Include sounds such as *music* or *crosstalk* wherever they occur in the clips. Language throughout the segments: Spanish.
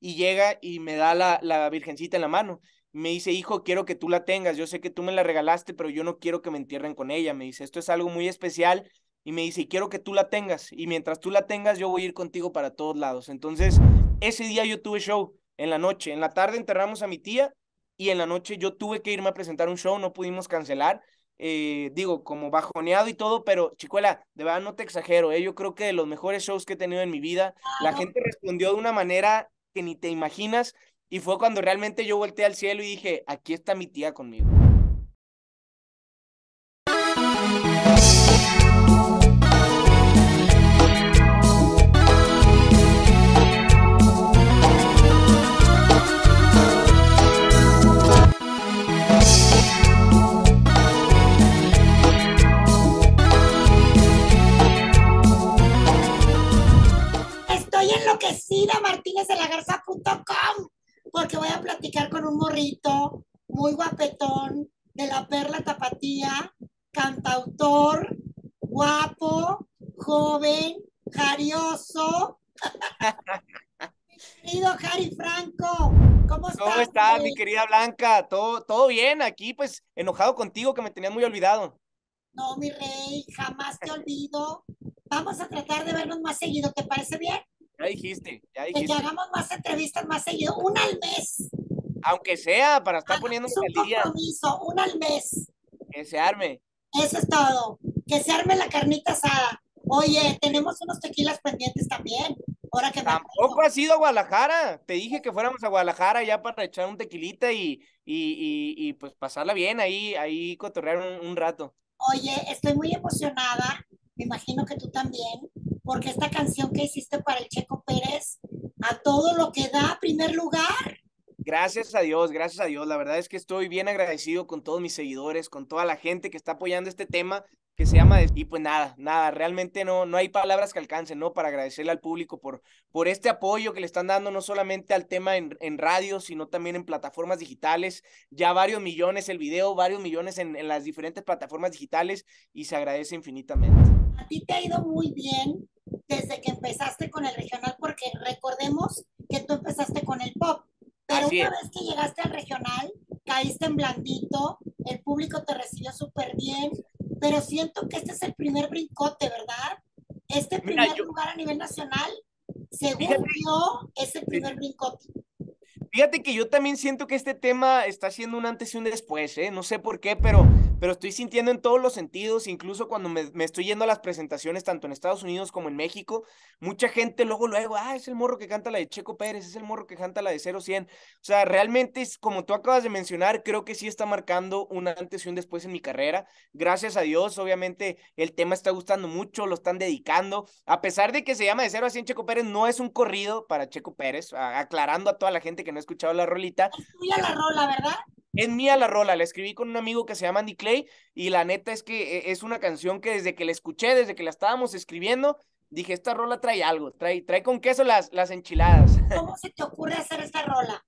y llega y me da la, la virgencita en la mano. Me dice, hijo, quiero que tú la tengas. Yo sé que tú me la regalaste, pero yo no quiero que me entierren con ella. Me dice, esto es algo muy especial. Y me dice, quiero que tú la tengas. Y mientras tú la tengas, yo voy a ir contigo para todos lados. Entonces, ese día yo tuve show en la noche. En la tarde enterramos a mi tía y en la noche yo tuve que irme a presentar un show. No pudimos cancelar. Eh, digo, como bajoneado y todo, pero chicuela, de verdad no te exagero, ¿eh? yo creo que de los mejores shows que he tenido en mi vida, la gente respondió de una manera que ni te imaginas y fue cuando realmente yo volteé al cielo y dije, aquí está mi tía conmigo. Enloquecida Martínez de la Garza.com porque voy a platicar con un morrito muy guapetón de la Perla Tapatía, cantautor, guapo, joven, jarioso. *laughs* querido Jari Franco, ¿cómo estás? ¿Cómo estás, mi querida Blanca? ¿Todo, todo bien aquí, pues enojado contigo que me tenías muy olvidado. No, mi rey, jamás te olvido. Vamos a tratar de vernos más seguido, ¿te parece bien? Ya dijiste, ya dijiste. Que hagamos más entrevistas más seguido, una al mes. Aunque sea, para estar poniendo un compromiso, una al mes. Que se arme. Eso es todo. Que se arme la carnita asada. Oye, tenemos unos tequilas pendientes también. Ahora que Tampoco has ido a Guadalajara. Te dije que fuéramos a Guadalajara ya para echar un tequilita y, y, y, pues pasarla bien ahí, ahí cotorrear un rato. Oye, estoy muy emocionada. Me imagino que tú también porque esta canción que hiciste para el Checo Pérez, a todo lo que da primer lugar. Gracias a Dios, gracias a Dios. La verdad es que estoy bien agradecido con todos mis seguidores, con toda la gente que está apoyando este tema que se llama y pues nada, nada, realmente no, no hay palabras que alcancen, ¿no? Para agradecerle al público por, por este apoyo que le están dando no solamente al tema en, en radio, sino también en plataformas digitales, ya varios millones el video, varios millones en, en las diferentes plataformas digitales y se agradece infinitamente. A ti te ha ido muy bien desde que empezaste con el regional, porque recordemos que tú empezaste con el pop, pero una vez que llegaste al regional, caíste en blandito, el público te recibió súper bien, pero siento que este es el primer brincote, ¿verdad? Este primer lugar a nivel nacional, según yo, es el primer brincote. Fíjate que yo también siento que este tema está siendo un antes y un después, ¿eh? No sé por qué, pero, pero estoy sintiendo en todos los sentidos, incluso cuando me, me, estoy yendo a las presentaciones, tanto en Estados Unidos como en México, mucha gente luego, luego, ah, es el morro que canta la de Checo Pérez, es el morro que canta la de 0100. O sea, realmente, es, como tú acabas de mencionar, creo que sí está marcando un antes y un después en mi carrera. Gracias a Dios, obviamente, el tema está gustando mucho, lo están dedicando. A pesar de que se llama de 0 a 100 Checo Pérez, no es un corrido para Checo Pérez, aclarando a toda la gente que no escuchado la rolita. Es mía la rola, ¿verdad? Es mía la rola, la escribí con un amigo que se llama Andy Clay y la neta es que eh, es una canción que desde que la escuché, desde que la estábamos escribiendo, dije, esta rola trae algo, trae, trae con queso las, las enchiladas. ¿Cómo se te ocurre hacer esta rola?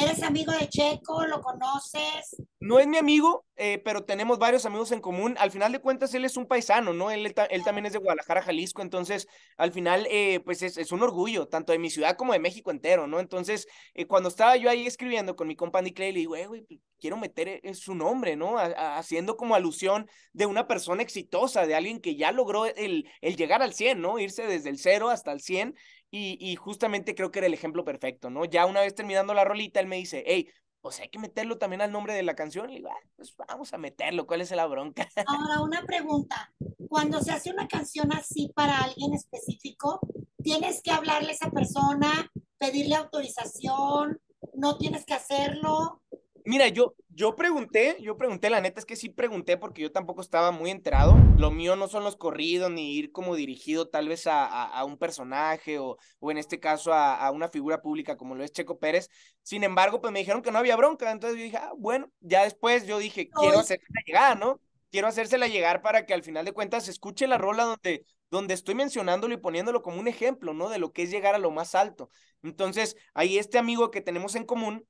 ¿Eres amigo de Checo? ¿Lo conoces? No es mi amigo, eh, pero tenemos varios amigos en común. Al final de cuentas, él es un paisano, ¿no? Él, él también es de Guadalajara, Jalisco. Entonces, al final, eh, pues es, es, un orgullo, tanto de mi ciudad como de México entero, ¿no? Entonces, eh, cuando estaba yo ahí escribiendo con mi compa Andy Clay, le digo, güey, pues, quiero meter su nombre, ¿no? haciendo como alusión de una persona exitosa, de alguien que ya logró el, el llegar al 100, ¿no? Irse desde el 0 hasta el 100 y, justamente creo que era el ejemplo perfecto, ¿no? Ya una vez terminando la rolita, él me dice, hey, pues hay que meterlo también al nombre de la canción. Y digo, ah, pues vamos a meterlo, ¿cuál es la bronca? Ahora, una pregunta. Cuando se hace una canción así para alguien específico, ¿tienes que hablarle a esa persona, pedirle autorización? ¿No tienes que hacerlo? Mira, yo, yo pregunté, yo pregunté, la neta es que sí pregunté porque yo tampoco estaba muy enterado. Lo mío no son los corridos ni ir como dirigido tal vez a, a, un personaje o, o en este caso a, a, una figura pública como lo es Checo Pérez. Sin embargo, pues me dijeron que no había bronca. Entonces yo dije, ah, bueno, ya después yo dije, quiero hacérsela llegar, ¿no? Quiero hacérsela llegar para que al final de cuentas se escuche la rola donde, donde estoy mencionándolo y poniéndolo como un ejemplo, ¿no? De lo que es llegar a lo más alto. Entonces, ahí este amigo que tenemos en común,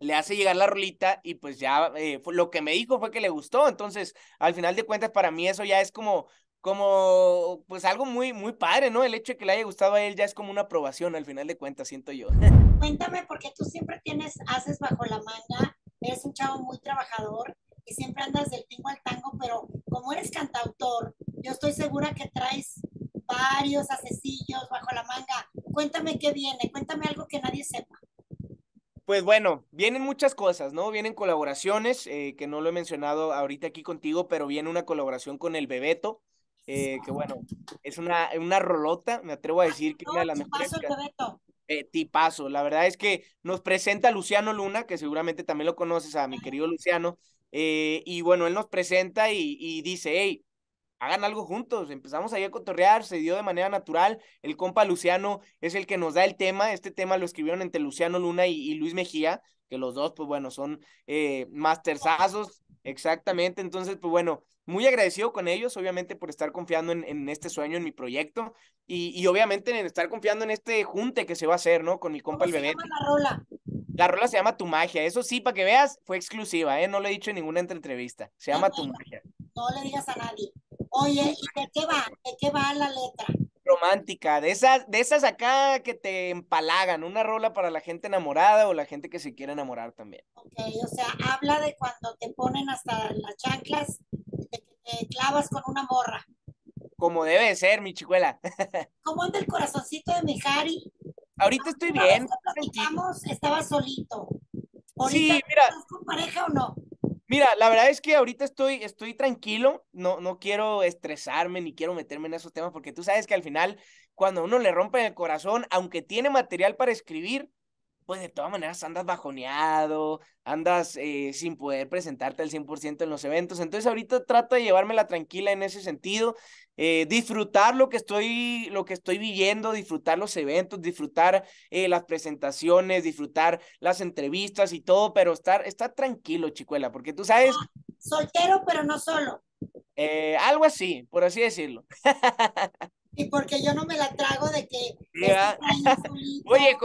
le hace llegar la rolita y pues ya eh, lo que me dijo fue que le gustó. Entonces, al final de cuentas, para mí eso ya es como, como pues algo muy, muy padre, ¿no? El hecho de que le haya gustado a él ya es como una aprobación al final de cuentas, siento yo. *laughs* Cuéntame, porque tú siempre tienes, haces bajo la manga, eres un chavo muy trabajador y siempre andas del tingo al tango, pero como eres cantautor, yo estoy segura que traes varios asecillos bajo la manga. Cuéntame qué viene, cuéntame algo que nadie sepa. Pues bueno, vienen muchas cosas, ¿no? Vienen colaboraciones, eh, que no lo he mencionado ahorita aquí contigo, pero viene una colaboración con el Bebeto, eh, que bueno, es una, una rolota, me atrevo a decir que una de las mejores. Eh, tipazo, la verdad es que nos presenta Luciano Luna, que seguramente también lo conoces a mi querido Luciano, eh, y bueno, él nos presenta y, y dice, hey, hagan algo juntos. Empezamos ahí a cotorrear, se dio de manera natural. El compa Luciano es el que nos da el tema. Este tema lo escribieron entre Luciano Luna y, Luis Mejía, que los dos, pues bueno, son eh, mastersazos. Exactamente. Entonces, pues bueno, muy agradecido con ellos, obviamente, por estar confiando en, en este sueño, en mi proyecto. Y, y, obviamente en estar confiando en este junte que se va a hacer, ¿no? Con mi compa el bebé. la rola? La rola se llama Tu Magia. Eso sí, para que veas, fue exclusiva, ¿eh? No lo he dicho en ninguna entrevista. Se llama Tu Magia. No le digas a nadie. Oye, ¿y de qué va? ¿De qué va la letra? Romántica, de esas, de esas acá que te empalagan, una rola para la gente enamorada o la gente que se quiere enamorar también. Ok, o sea, habla de cuando te ponen hasta las chanclas, de que te clavas con una morra. Como debe ser, mi chicuela. *laughs* ¿Cómo anda el corazoncito de mi Harry? Ahorita estoy bien. Platicamos, estaba solito. sí, mira. ¿Estás con pareja o no? Mira, la verdad es que ahorita estoy, estoy tranquilo, no, no quiero estresarme ni quiero meterme en esos temas, porque tú sabes que al final, cuando uno le rompe el corazón, aunque tiene material para escribir, pues de todas maneras andas bajoneado, andas eh, sin poder presentarte al 100% en los eventos. Entonces ahorita trato de llevármela tranquila en ese sentido, eh, disfrutar lo que, estoy, lo que estoy viviendo, disfrutar los eventos, disfrutar eh, las presentaciones, disfrutar las entrevistas y todo, pero estar, estar tranquilo, chicuela, porque tú sabes... Ah, soltero, pero no solo. algo así, por así decirlo. *laughs* y porque yo no me la trago de que... *laughs* Oye,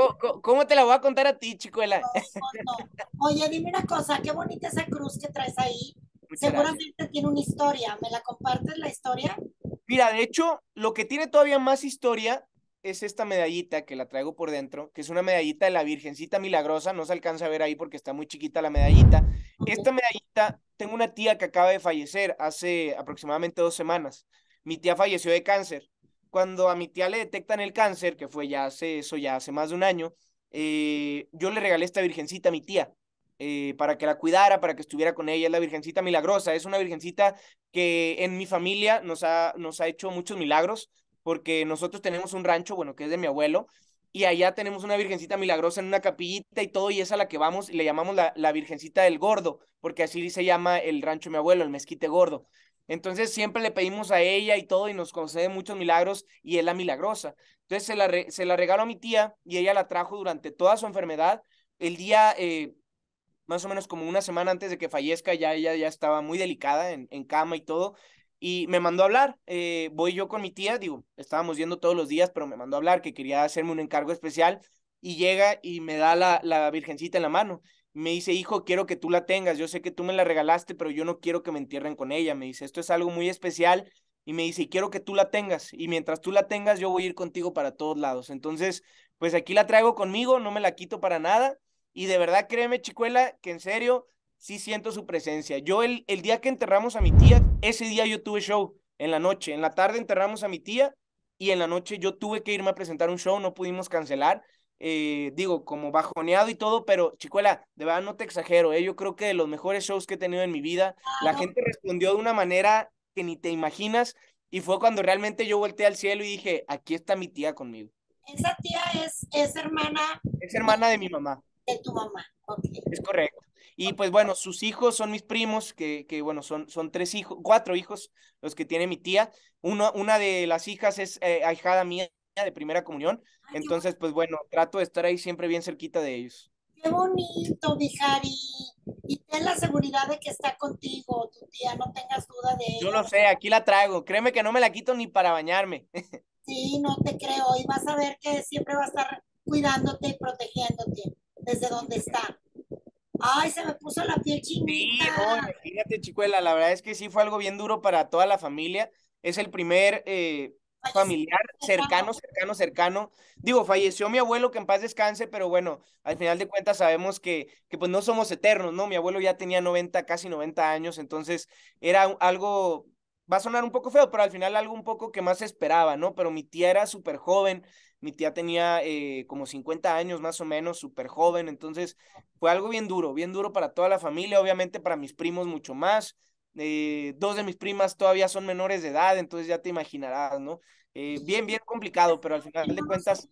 ¿cómo, te la voy a contar a ti, chicuela? Oye, dime una cosa, qué bonita esa cruz que traes ahí. Seguramente tiene una historia. ¿Me la compartes la historia? Mira, de hecho, lo que tiene todavía más historia es esta medallita que la traigo por dentro, que es una medallita de la Virgencita Milagrosa, no se alcanza a ver ahí porque está muy chiquita la medallita. Esta medallita, tengo una tía que acaba de fallecer hace aproximadamente dos semanas. Mi tía falleció de cáncer cuando a mi tía le detectan el cáncer, que fue ya hace eso, ya hace más de un año, eh, yo le regalé esta virgencita a mi tía. Eh, para que la cuidara, para que estuviera con ella. Es la Virgencita Milagrosa, es una Virgencita que en mi familia nos ha, nos ha hecho muchos milagros, porque nosotros tenemos un rancho, bueno, que es de mi abuelo, y allá tenemos una Virgencita Milagrosa en una capillita y todo, y es a la que vamos y le llamamos la, la Virgencita del Gordo, porque así se llama el rancho de mi abuelo, el Mezquite Gordo. Entonces siempre le pedimos a ella y todo y nos concede muchos milagros y es la milagrosa. Entonces se la, se la regaló a mi tía y ella la trajo durante toda su enfermedad. El día, eh, más o menos como una semana antes de que fallezca, ya ella ya estaba muy delicada en, en cama y todo. Y me mandó a hablar. Eh, voy yo con mi tía, digo, estábamos yendo todos los días, pero me mandó a hablar que quería hacerme un encargo especial y llega y me da la, la virgencita en la mano me dice, hijo, quiero que tú la tengas, yo sé que tú me la regalaste, pero yo no quiero que me entierren con ella. Me dice, esto es algo muy especial y me dice, quiero que tú la tengas y mientras tú la tengas, yo voy a ir contigo para todos lados. Entonces, pues aquí la traigo conmigo, no me la quito para nada y de verdad créeme, chicuela, que en serio, sí siento su presencia. Yo el, el día que enterramos a mi tía, ese día yo tuve show en la noche, en la tarde enterramos a mi tía y en la noche yo tuve que irme a presentar un show, no pudimos cancelar eh, digo, como bajoneado y todo, pero chicuela, de verdad no te exagero, ¿eh? yo creo que de los mejores shows que he tenido en mi vida, la gente respondió de una manera que ni te imaginas y fue cuando realmente yo volteé al cielo y dije, aquí está mi tía conmigo. Esa tía es, es hermana. Es hermana de mi mamá. De tu mamá, Es correcto. Y pues bueno, sus hijos son mis primos, que, que bueno, son, son tres hijos, cuatro hijos los que tiene mi tía. Uno, una de las hijas es eh, ahijada mía de primera comunión. Entonces, pues bueno, trato de estar ahí siempre bien cerquita de ellos. Qué bonito, Vijari. Y ten la seguridad de que está contigo, tu tía, no tengas duda de Yo lo sé, aquí la traigo. Créeme que no me la quito ni para bañarme. *laughs* Sí, no te creo. Y vas a ver que siempre va a estar cuidándote y protegiéndote desde donde está. Ay, se me puso la piel chinita. Sí, no, imagínate, chicuela, la verdad es que sí fue algo bien duro para toda la familia. es el primer eh, familiar cercano, cercano, cercano. Digo, falleció mi abuelo, que en paz descanse, pero bueno, al final de cuentas sabemos que, que pues no somos eternos, ¿no? Mi abuelo ya tenía 90, casi 90 años, entonces era algo, va a sonar un poco feo, pero al final algo un poco que más esperaba, ¿no? Pero mi tía era súper joven, mi tía tenía eh, como 50 años más o menos, súper joven, entonces fue algo bien duro, bien duro para toda la familia, obviamente para mis primos mucho más. Eh, dos de mis primas todavía son menores de edad, entonces ya te imaginarás, ¿no? Eh, bien, bien complicado, pero al final de cuentas...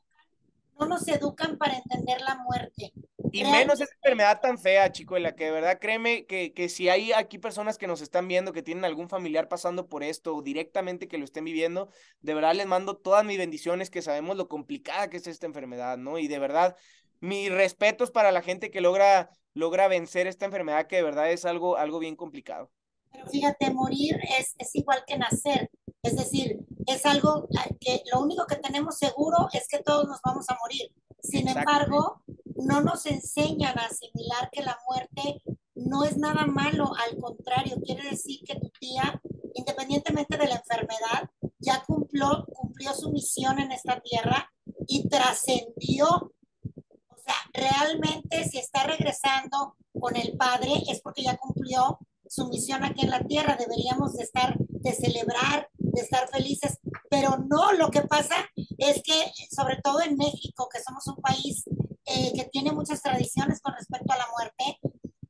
No nos educan para entender la muerte. Y menos esa enfermedad tan fea, chico, en la que de verdad créeme que, que si hay aquí personas que nos están viendo, que tienen algún familiar pasando por esto o directamente que lo estén viviendo, de verdad les mando todas mis bendiciones, que sabemos lo complicada que es esta enfermedad, ¿no? Y de verdad, mis respetos para la gente que logra, logra vencer esta enfermedad, que de verdad es algo, algo bien complicado. Pero fíjate, morir es, es igual que nacer. Es decir, es algo que lo único que tenemos seguro es que todos nos vamos a morir. Sin embargo, no nos enseñan a asimilar que la muerte no es nada malo, al contrario, quiere decir que tu tía, independientemente de la enfermedad, ya cumplió, cumplió su misión en esta tierra y trascendió. O sea, realmente si está regresando con el Padre es porque ya cumplió su misión aquí en la tierra, deberíamos de estar, de celebrar, de estar felices, pero no, lo que pasa es que, sobre todo en México, que somos un país eh, que tiene muchas tradiciones con respecto a la muerte,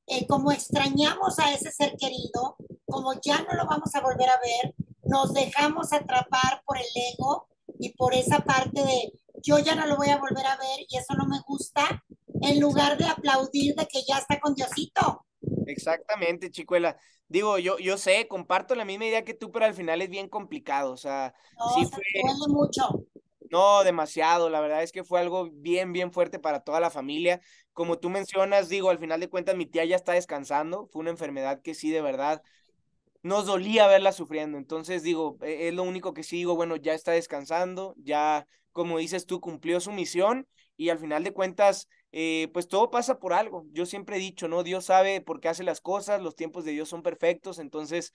eh, como extrañamos a ese ser querido, como ya no lo vamos a volver a ver, nos dejamos atrapar por el ego y por esa parte de yo ya no lo voy a volver a ver y eso no me gusta, en lugar de aplaudir de que ya está con Diosito. Exactamente, chicuela. Digo, yo, yo sé, comparto la misma idea que tú, pero al final es bien complicado. O sea, sí fue. mucho. No, demasiado. La verdad es que fue algo bien, bien fuerte para toda la familia. Como tú mencionas, digo, al final de cuentas, mi tía ya está descansando. Fue una enfermedad que sí, de verdad, nos dolía verla sufriendo. Entonces, digo, e, es lo único que sí digo, bueno, ya está descansando, ya, como dices tú, cumplió su misión y al final de cuentas, eh, pues todo pasa por algo. Yo siempre he dicho, ¿no? Dios sabe por qué hace las cosas, los tiempos de Dios son perfectos, entonces,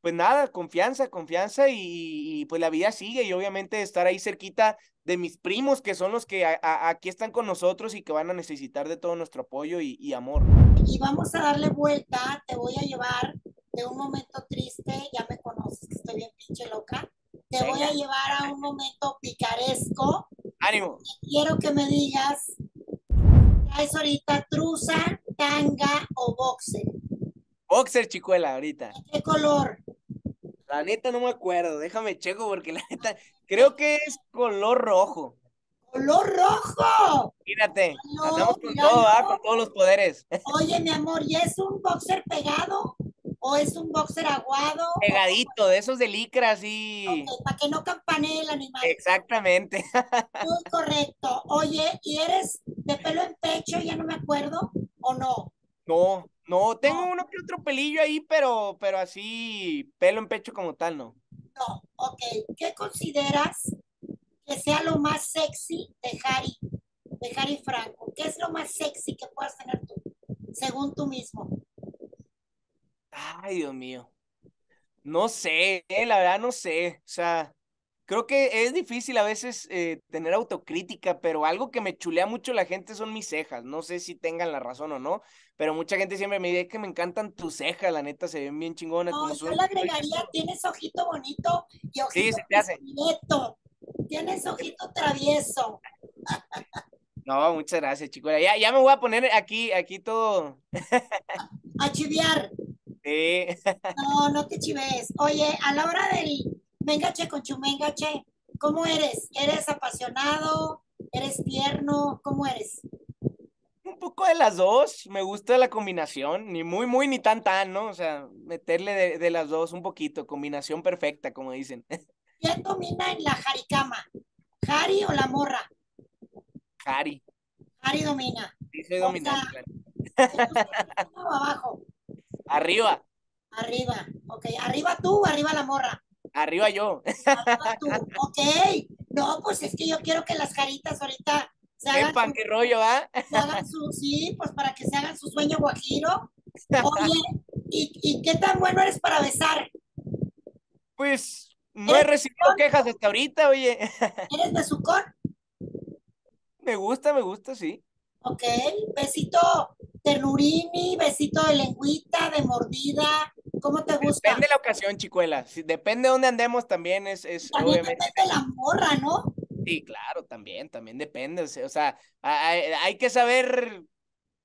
pues nada, confianza, confianza y, pues la vida sigue y obviamente estar ahí cerquita de mis primos, que son los que aquí están con nosotros y que van a necesitar de todo nuestro apoyo y, amor. Y vamos a darle vuelta, te voy a llevar de un momento triste, ya me conoces que estoy bien pinche loca, te voy a llevar a un momento picaresco. Ánimo. Quiero que me digas ¿Traes ahorita truza, tanga o boxer? Boxer, chicuela, ahorita. ¿Qué color? La neta no me acuerdo, déjame checo porque la neta creo que es color rojo. ¡Color rojo! Mírate, andamos con todo, ¿ah? con todos los poderes. *laughs* Oye, mi amor, ¿y es un boxer pegado? ¿O es un boxer aguado? Pegadito, de esos de licra, sí. para que no campanee el animal. Exactamente. *laughs* Muy correcto. Oye, ¿y eres de pelo en pecho? Ya no me acuerdo, ¿o no? No, no, tengo uno que otro pelillo ahí, pero, pero así, pelo en pecho como tal, no. No, ok. ¿Qué consideras que sea lo más sexy de Harry, de Harry Franco? ¿Qué es lo más sexy que puedas tener tú, según tú mismo? Ay, Dios mío. No sé, eh, la verdad no sé. O sea, creo que es difícil a veces eh, tener autocrítica, pero algo que me chulea mucho la gente son mis cejas. No sé si tengan la razón o no, pero mucha gente siempre me dice que me encantan tus cejas, la neta, se ven bien chingonas. No, yo le agregaría, tienes ojito bonito y ojito sí, se te hace. Tienes ojito travieso. No, muchas gracias, chicos. Ya, ya me voy a poner aquí, aquí todo. a chiviar. No, no te chives. Oye, a la hora del mengache con chumengache, ¿cómo eres? ¿Eres apasionado? ¿Eres tierno? ¿Cómo eres? Un poco de las dos, me gusta la combinación, ni muy, muy, ni tan, tan, ¿no? O sea, meterle de, las dos un poquito, combinación perfecta, como dicen. *laughs* ¿Quién domina en la jaricama? ¿Jari o la morra? Jari. Jari domina. Sí, soy dominante. o *laughs* abajo? Arriba. Arriba, ok. ¿Arriba tú o arriba la morra? Arriba yo. *laughs* Arriba tú, ok. No, pues es que yo quiero que las caritas ahorita se hagan. qué rollo, ¿ah? su, sí, pues para que se hagan su sueño guajiro. *laughs* Oye, ¿y, ¿y qué tan bueno eres para besar? Pues no he recibido quejas hasta ahorita, oye. *laughs* ¿Eres de sucón? Me gusta, me gusta, sí. Ok, besito ternurini, besito de lengüita, de mordida, ¿cómo te gusta? Depende de la ocasión, chicuela. Si, depende de dónde andemos también es, es también obviamente. Depende de la morra, ¿no? Sí, claro, también, también depende. O sea, hay, hay, que saber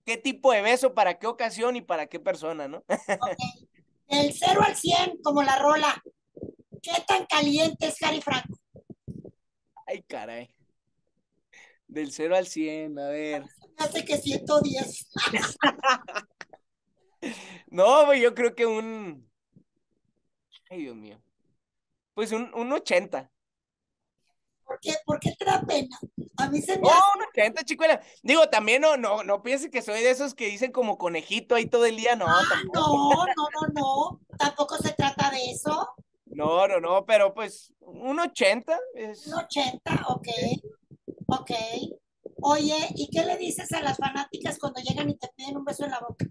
qué tipo de beso, para qué ocasión y para qué persona, ¿no? Okay. Del 0 al 100, como la rola. ¿Qué tan caliente es Harry Franco? Ay, caray. Del 0 al 100, a ver. Hace que 110. *laughs* no, yo creo que un. Ay, Dios mío. Pues un, un 80. ¿Por qué? ¿Por qué te da pena? A mí se me. Oh, hace... un 80, chicuela. Digo, también no, no, no pienses que soy de esos que dicen como conejito ahí todo el día. No, ah, no, no, no, no. Tampoco se trata de eso. No, no, no, pero pues un 80 es. Un 80, ok. Ok. Oye, ¿y qué le dices a las fanáticas cuando llegan y te piden un beso en la boca?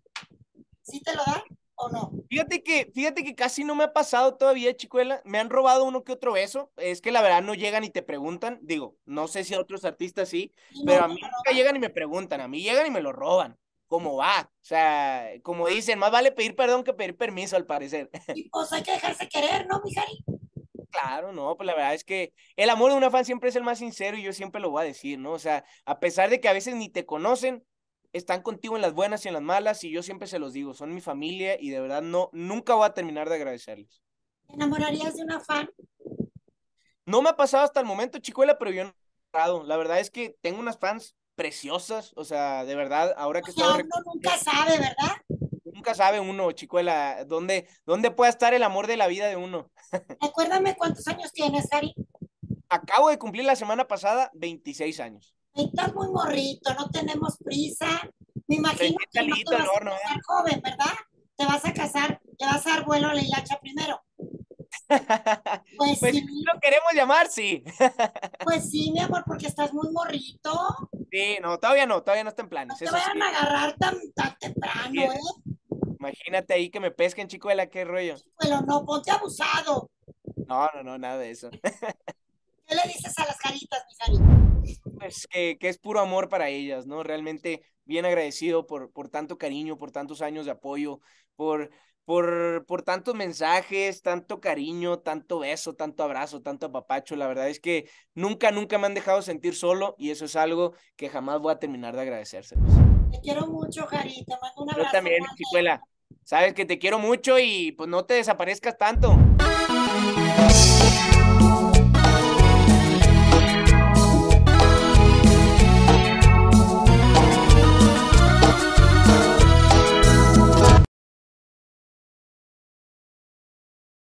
¿Sí te lo dan o no? Fíjate que, fíjate que casi no me ha pasado todavía, chicuela. Me han robado uno que otro beso. Es que la verdad no llegan y te preguntan. Digo, no sé si a otros artistas sí, pero a mí nunca llegan y me preguntan. A mí llegan y me lo roban. ¿Cómo va? O sea, como dicen, más vale pedir perdón que pedir permiso, al parecer. Y pues hay que dejarse querer, ¿no, Mijari? Claro, no, pues la verdad es que el amor de una fan siempre es el más sincero y yo siempre lo voy a decir, ¿no? O sea, a pesar de que a veces ni te conocen, están contigo en las buenas y en las malas y yo siempre se los digo, son mi familia y de verdad no, nunca voy a terminar de agradecerles. ¿Te enamorarías de una fan? No me ha pasado hasta el momento, chicuela, pero yo no La verdad es que tengo unas fans preciosas, o sea, de verdad, ahora que o sea, uno nunca sabe, ¿verdad? Nunca sabe uno, chicuela, dónde, dónde puede estar el amor de la vida de uno. *laughs* Recuérdame cuántos años tienes, Ari. Acabo de cumplir la semana pasada 26 años. Estás muy morrito, no tenemos prisa. Me imagino que no te vas horno, a casar ¿eh? joven, ¿verdad? Te vas a casar, te vas a dar vuelo a la hilacha primero. *laughs* Pues, pues, sí. lo queremos llamar, sí. *laughs* pues sí, mi amor, porque estás muy morrito. Sí, no, todavía no, todavía no está en planes. No te vayan a agarrar tan, tan temprano, ¿eh? Imagínate ahí que me pesquen, chicuela, qué rollo. Pero no, ponte abusado. No, no, no, nada de eso. *laughs* ¿Qué le dices a las caritas, mi caritas? Pues que, que, es puro amor para ellas, ¿no? Realmente bien agradecido por, por tanto cariño, por tantos años de apoyo, por, por, por tantos mensajes, tanto cariño, tanto beso, tanto abrazo, tanto apapacho. La verdad es que nunca, nunca me han dejado sentir solo y eso es algo que jamás voy a terminar de agradecérselos. Te quiero mucho, Jari. Te mando un abrazo. Yo también, chicuela. Sabes que te quiero mucho y pues no te desaparezcas tanto.